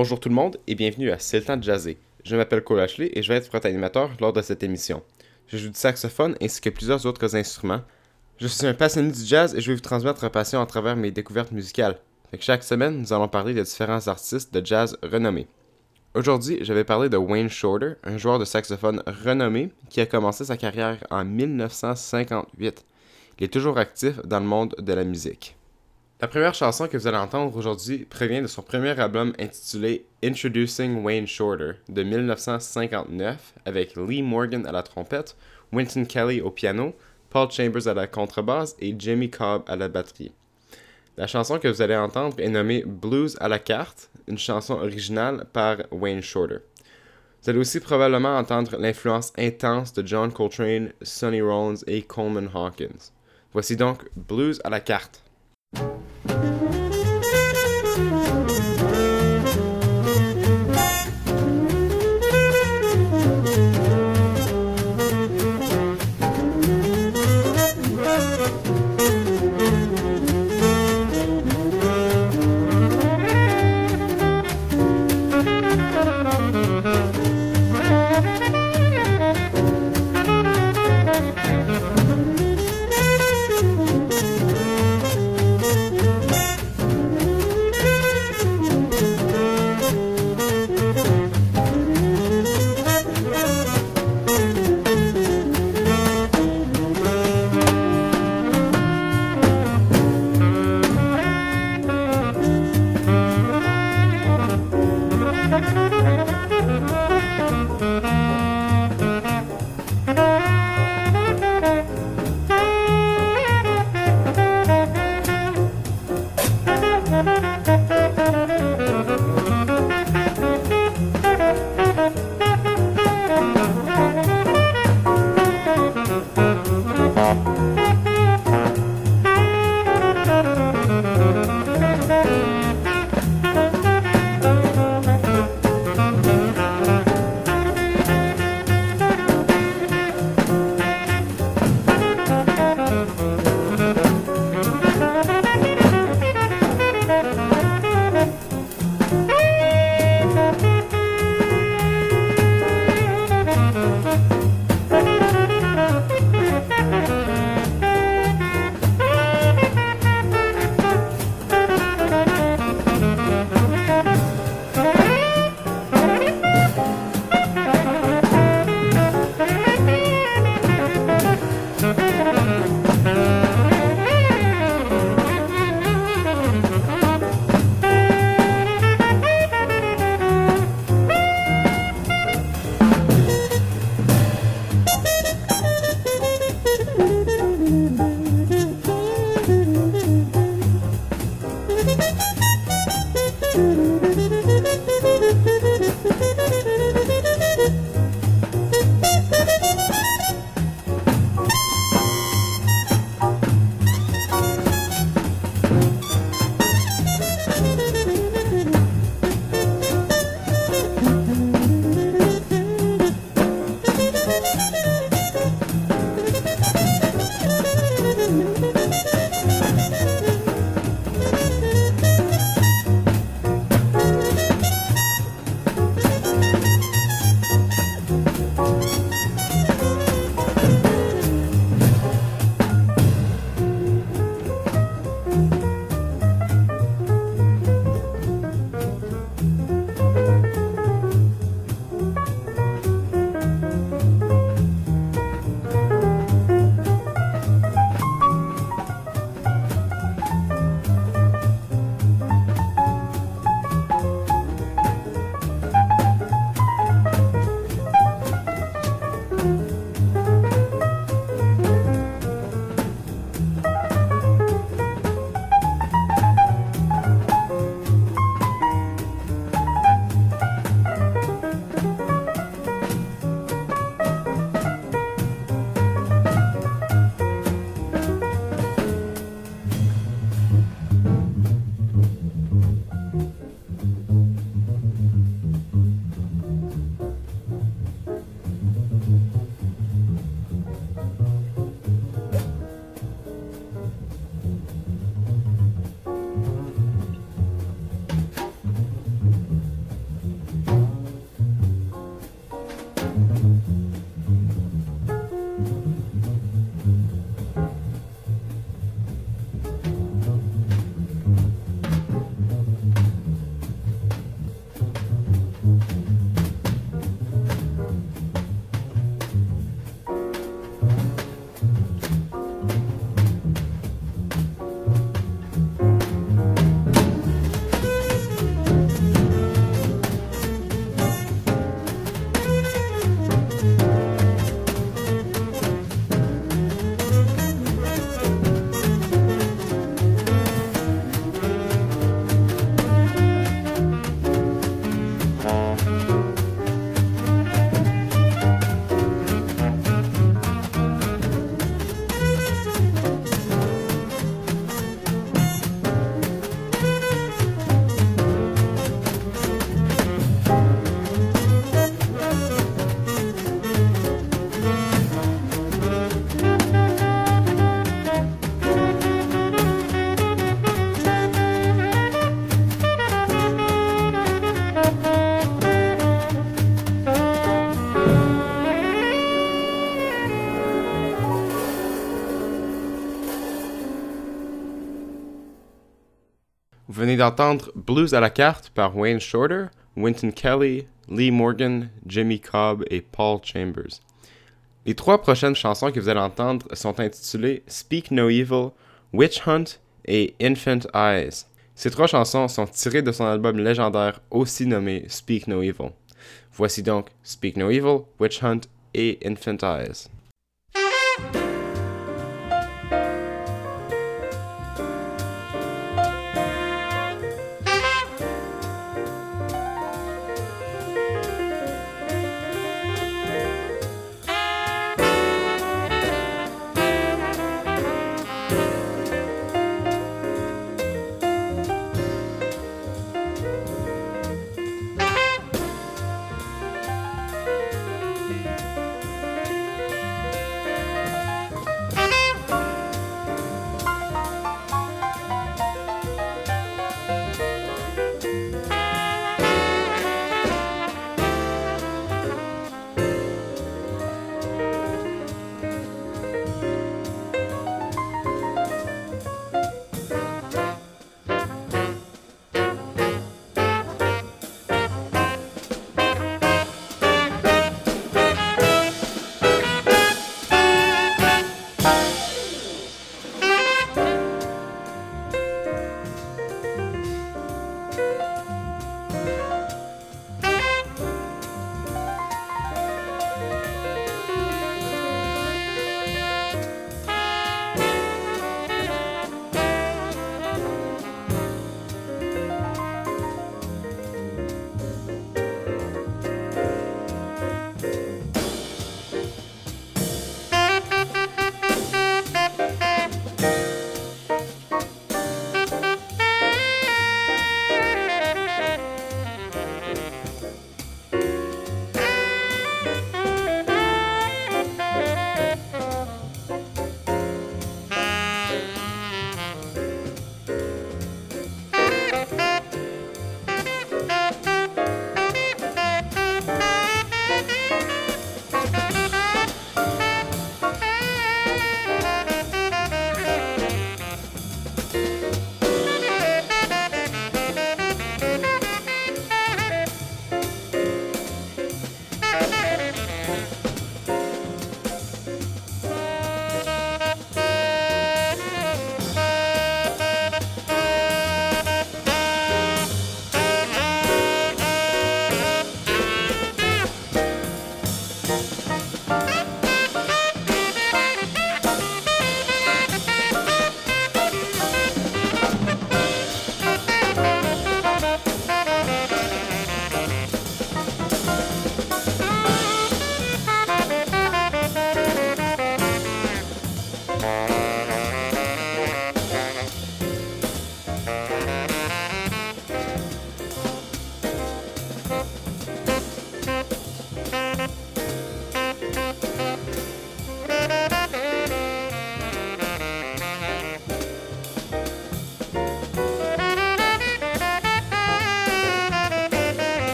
Bonjour tout le monde et bienvenue à C'est le temps de jazzer. Je m'appelle Cole Ashley et je vais être votre animateur lors de cette émission. Je joue du saxophone ainsi que plusieurs autres instruments. Je suis un passionné du jazz et je vais vous transmettre ma passion à travers mes découvertes musicales. chaque semaine, nous allons parler de différents artistes de jazz renommés. Aujourd'hui, je vais parler de Wayne Shorter, un joueur de saxophone renommé qui a commencé sa carrière en 1958. Il est toujours actif dans le monde de la musique. La première chanson que vous allez entendre aujourd'hui provient de son premier album intitulé Introducing Wayne Shorter de 1959 avec Lee Morgan à la trompette, Wynton Kelly au piano, Paul Chambers à la contrebasse et Jimmy Cobb à la batterie. La chanson que vous allez entendre est nommée Blues à la carte, une chanson originale par Wayne Shorter. Vous allez aussi probablement entendre l'influence intense de John Coltrane, Sonny Rollins et Coleman Hawkins. Voici donc Blues à la carte. Vous Música venez d'entendre Blues à la carte par Wayne Shorter, Wynton Kelly, Lee Morgan, Jimmy Cobb et Paul Chambers. Les trois prochaines chansons que vous allez entendre sont intitulées Speak No Evil, Witch Hunt et Infant Eyes. Ces trois chansons sont tirées de son album légendaire aussi nommé Speak No Evil. Voici donc Speak No Evil, Witch Hunt et Infant Eyes.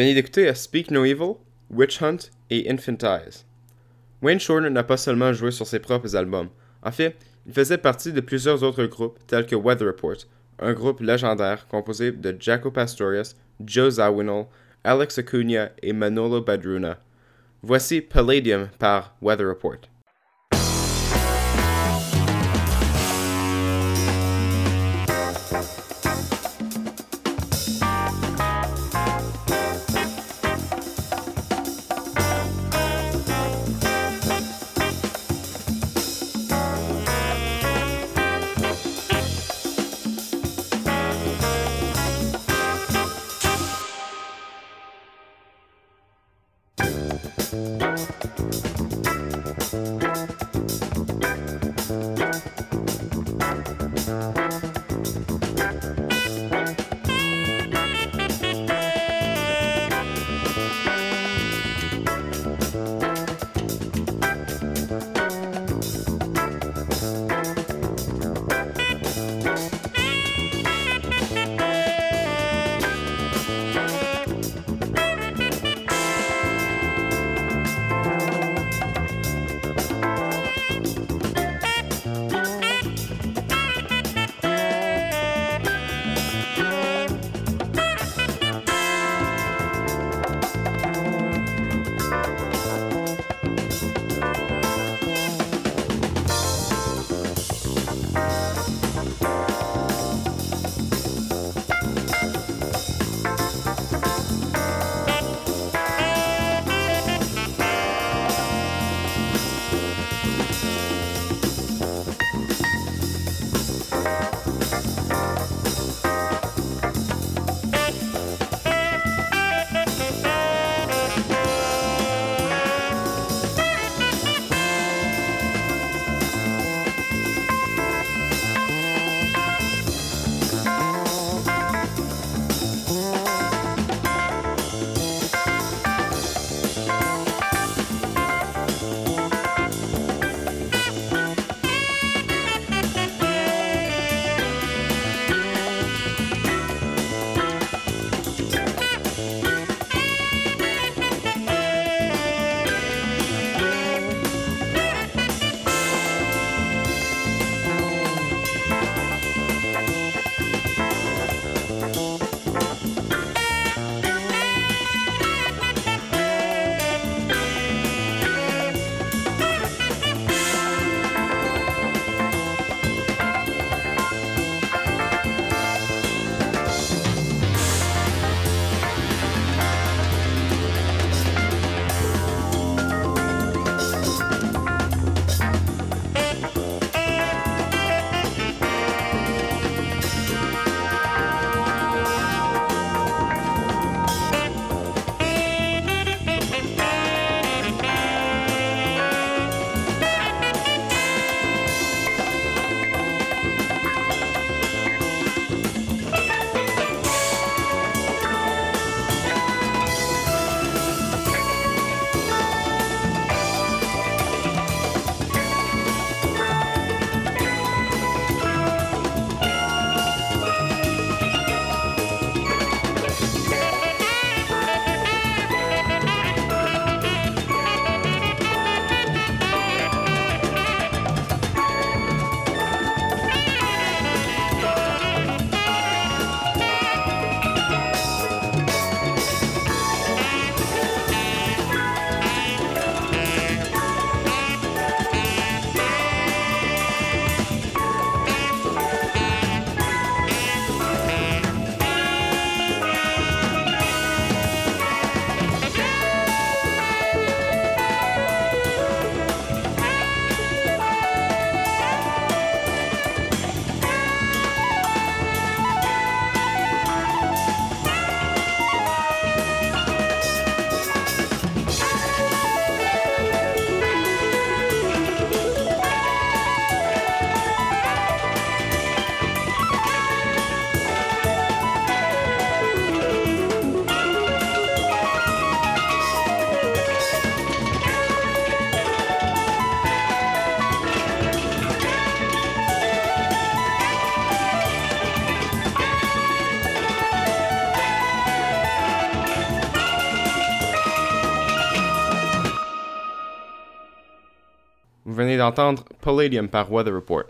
Venez d'écouter A Speak No Evil, Witch Hunt et Infantile. Wayne Shorter n'a pas seulement joué sur ses propres albums. En fait, il faisait partie de plusieurs autres groupes tels que Weather Report, un groupe légendaire composé de Jaco Pastorius, Joe Zawinul, Alex Acuna et Manolo Badruna. Voici Palladium par Weather Report. D'entendre Palladium par Weather Report.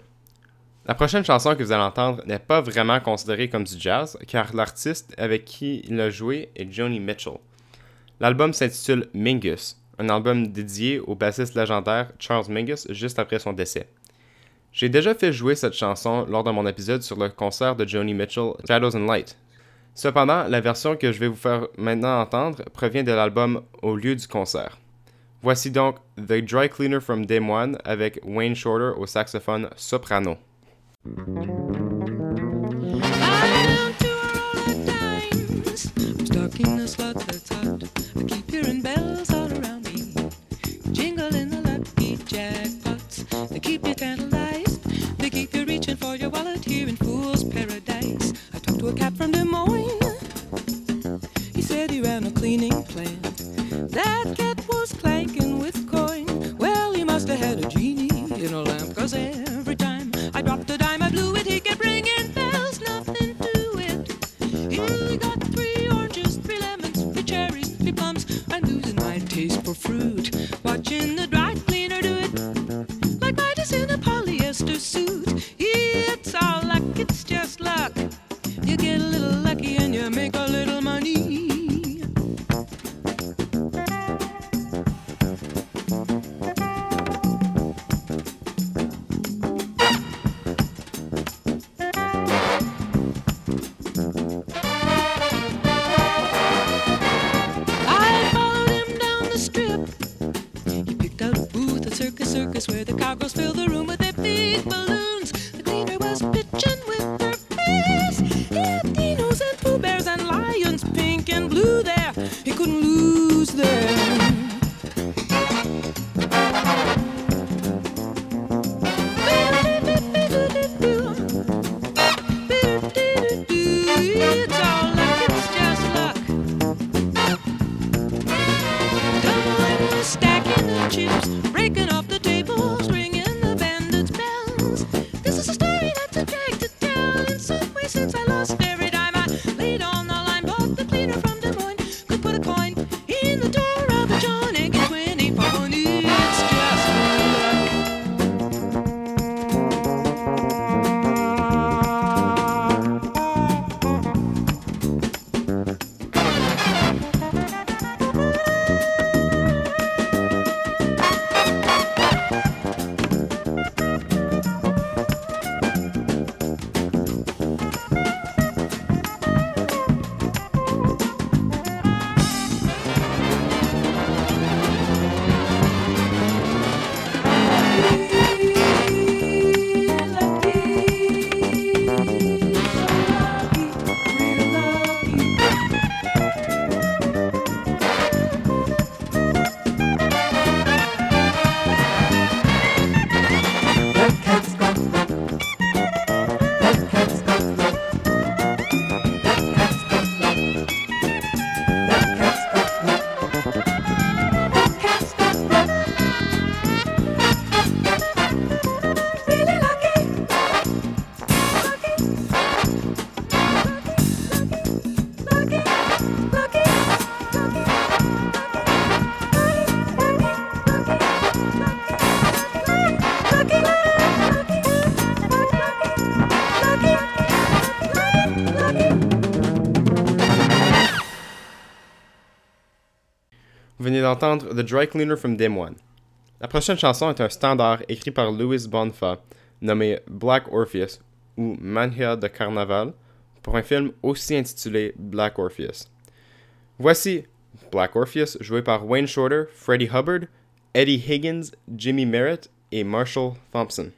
La prochaine chanson que vous allez entendre n'est pas vraiment considérée comme du jazz, car l'artiste avec qui il a joué est Joni Mitchell. L'album s'intitule Mingus, un album dédié au bassiste légendaire Charles Mingus juste après son décès. J'ai déjà fait jouer cette chanson lors de mon épisode sur le concert de Joni Mitchell, Shadows and Light. Cependant, la version que je vais vous faire maintenant entendre provient de l'album Au lieu du concert. Voici donc The Dry Cleaner from Des Moines avec Wayne Shorter au saxophone soprano. D'entendre The Dry Cleaner from Day One. La prochaine chanson est un standard écrit par Louis Bonfa, nommé Black Orpheus ou Mania de Carnaval, pour un film aussi intitulé Black Orpheus. Voici Black Orpheus joué par Wayne Shorter, Freddie Hubbard, Eddie Higgins, Jimmy Merritt et Marshall Thompson.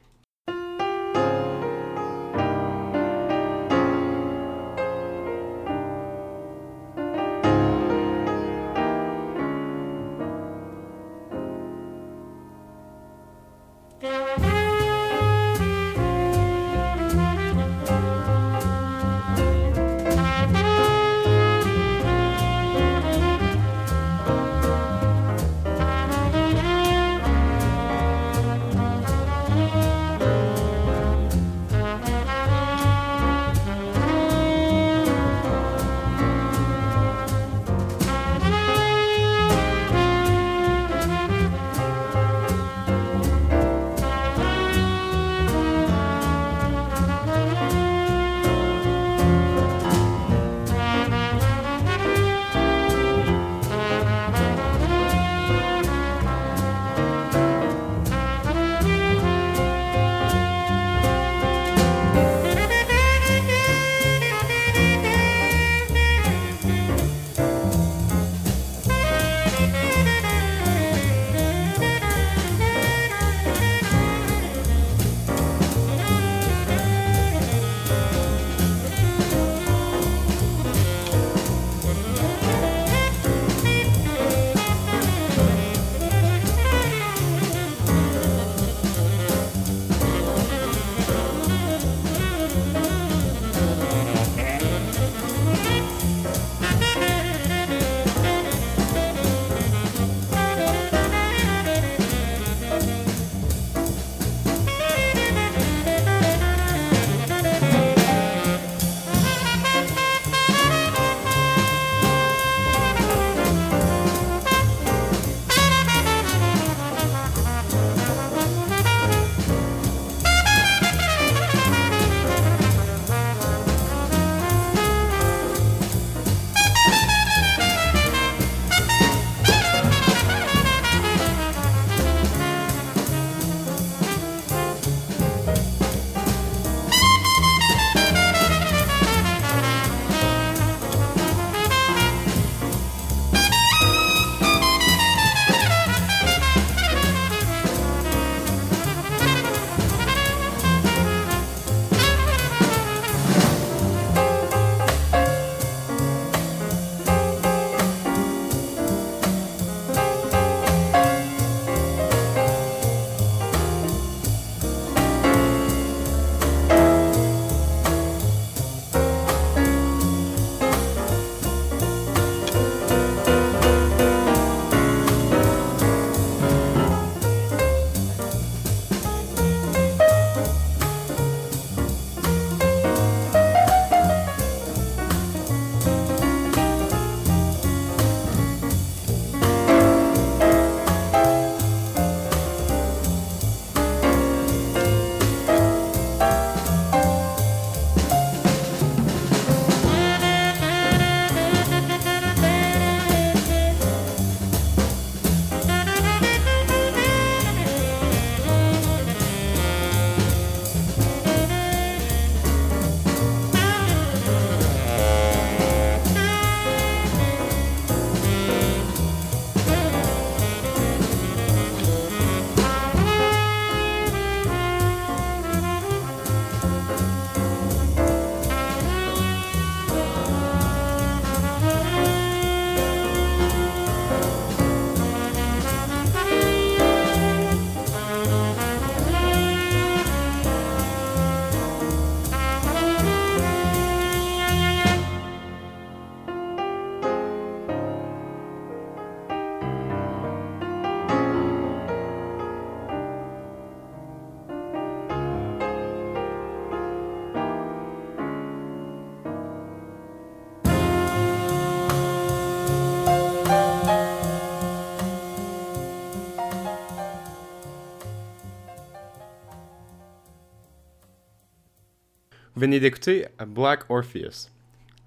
Venez d'écouter Black Orpheus.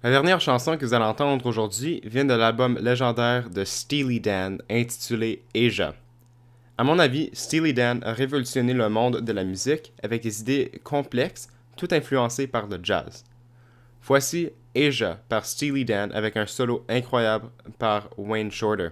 La dernière chanson que vous allez entendre aujourd'hui vient de l'album légendaire de Steely Dan intitulé Asia. À mon avis, Steely Dan a révolutionné le monde de la musique avec des idées complexes, tout influencées par le jazz. Voici Asia par Steely Dan avec un solo incroyable par Wayne Shorter.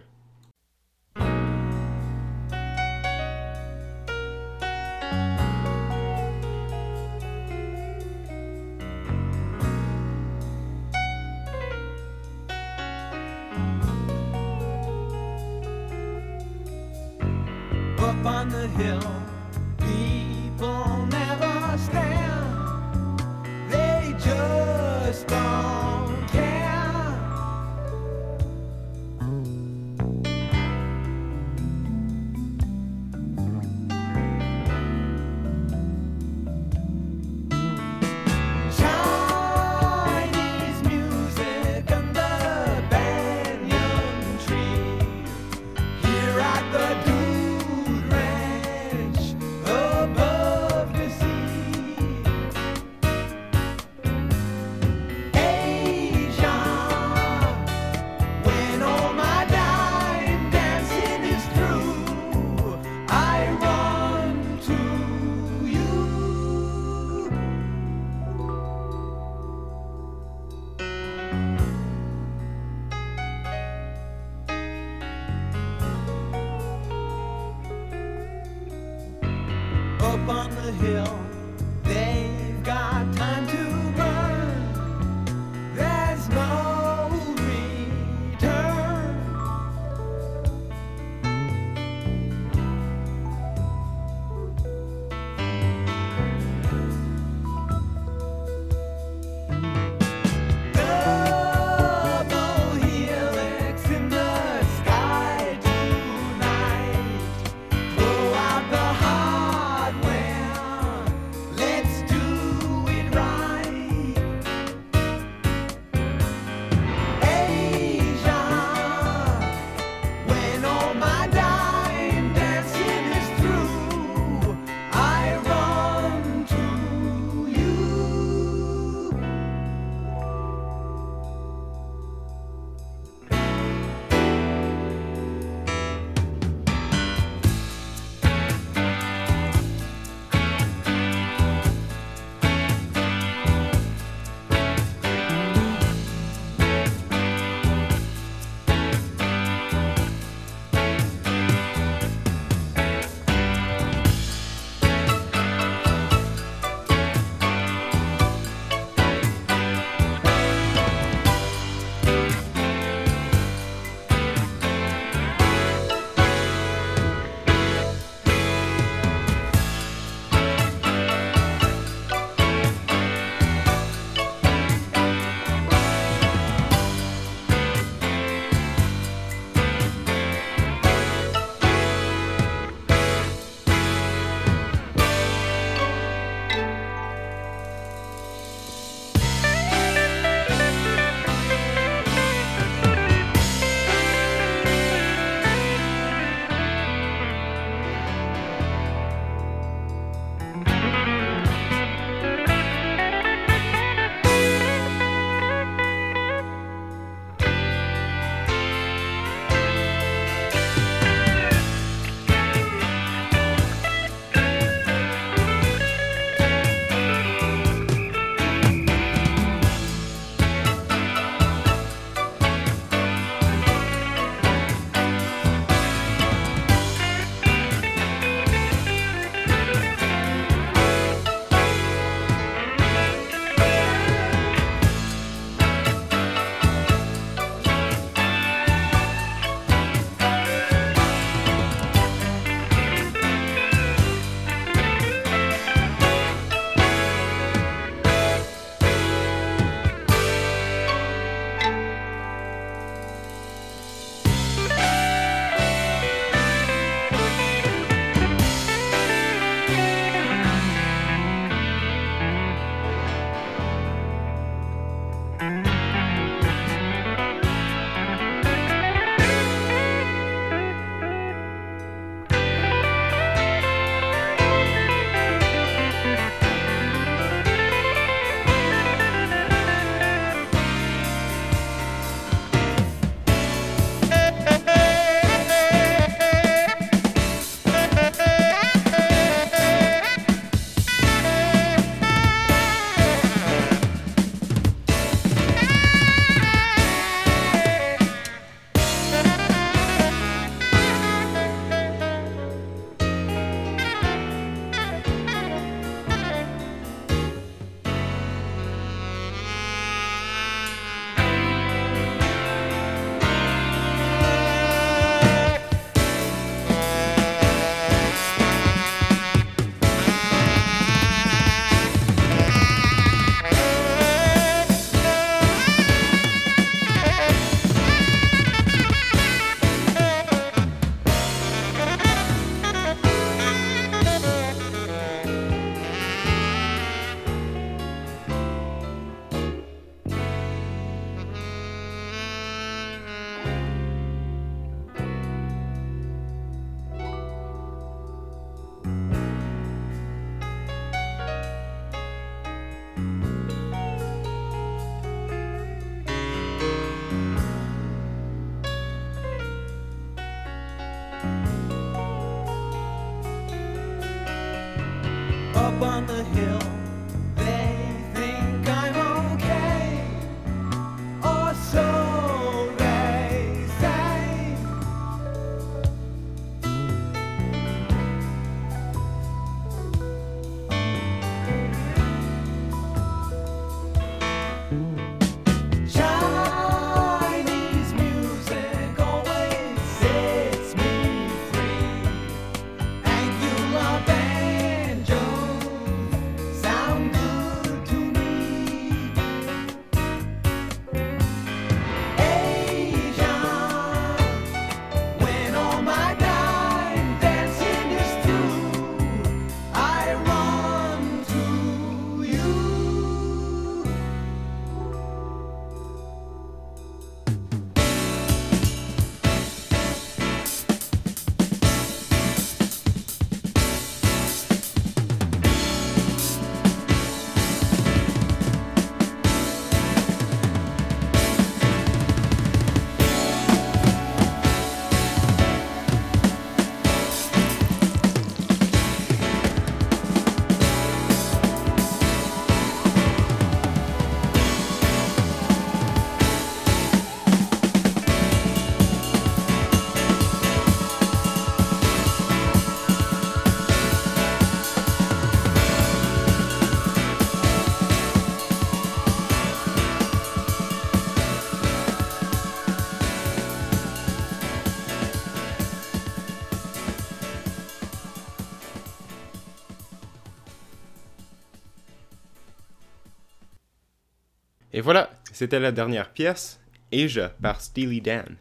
C'était la dernière pièce, Asia par Steely Dan.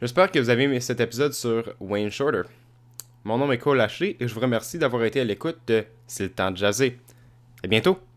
J'espère que vous avez aimé cet épisode sur Wayne Shorter. Mon nom est Cole Ashley et je vous remercie d'avoir été à l'écoute de C'est le temps de jaser. À bientôt!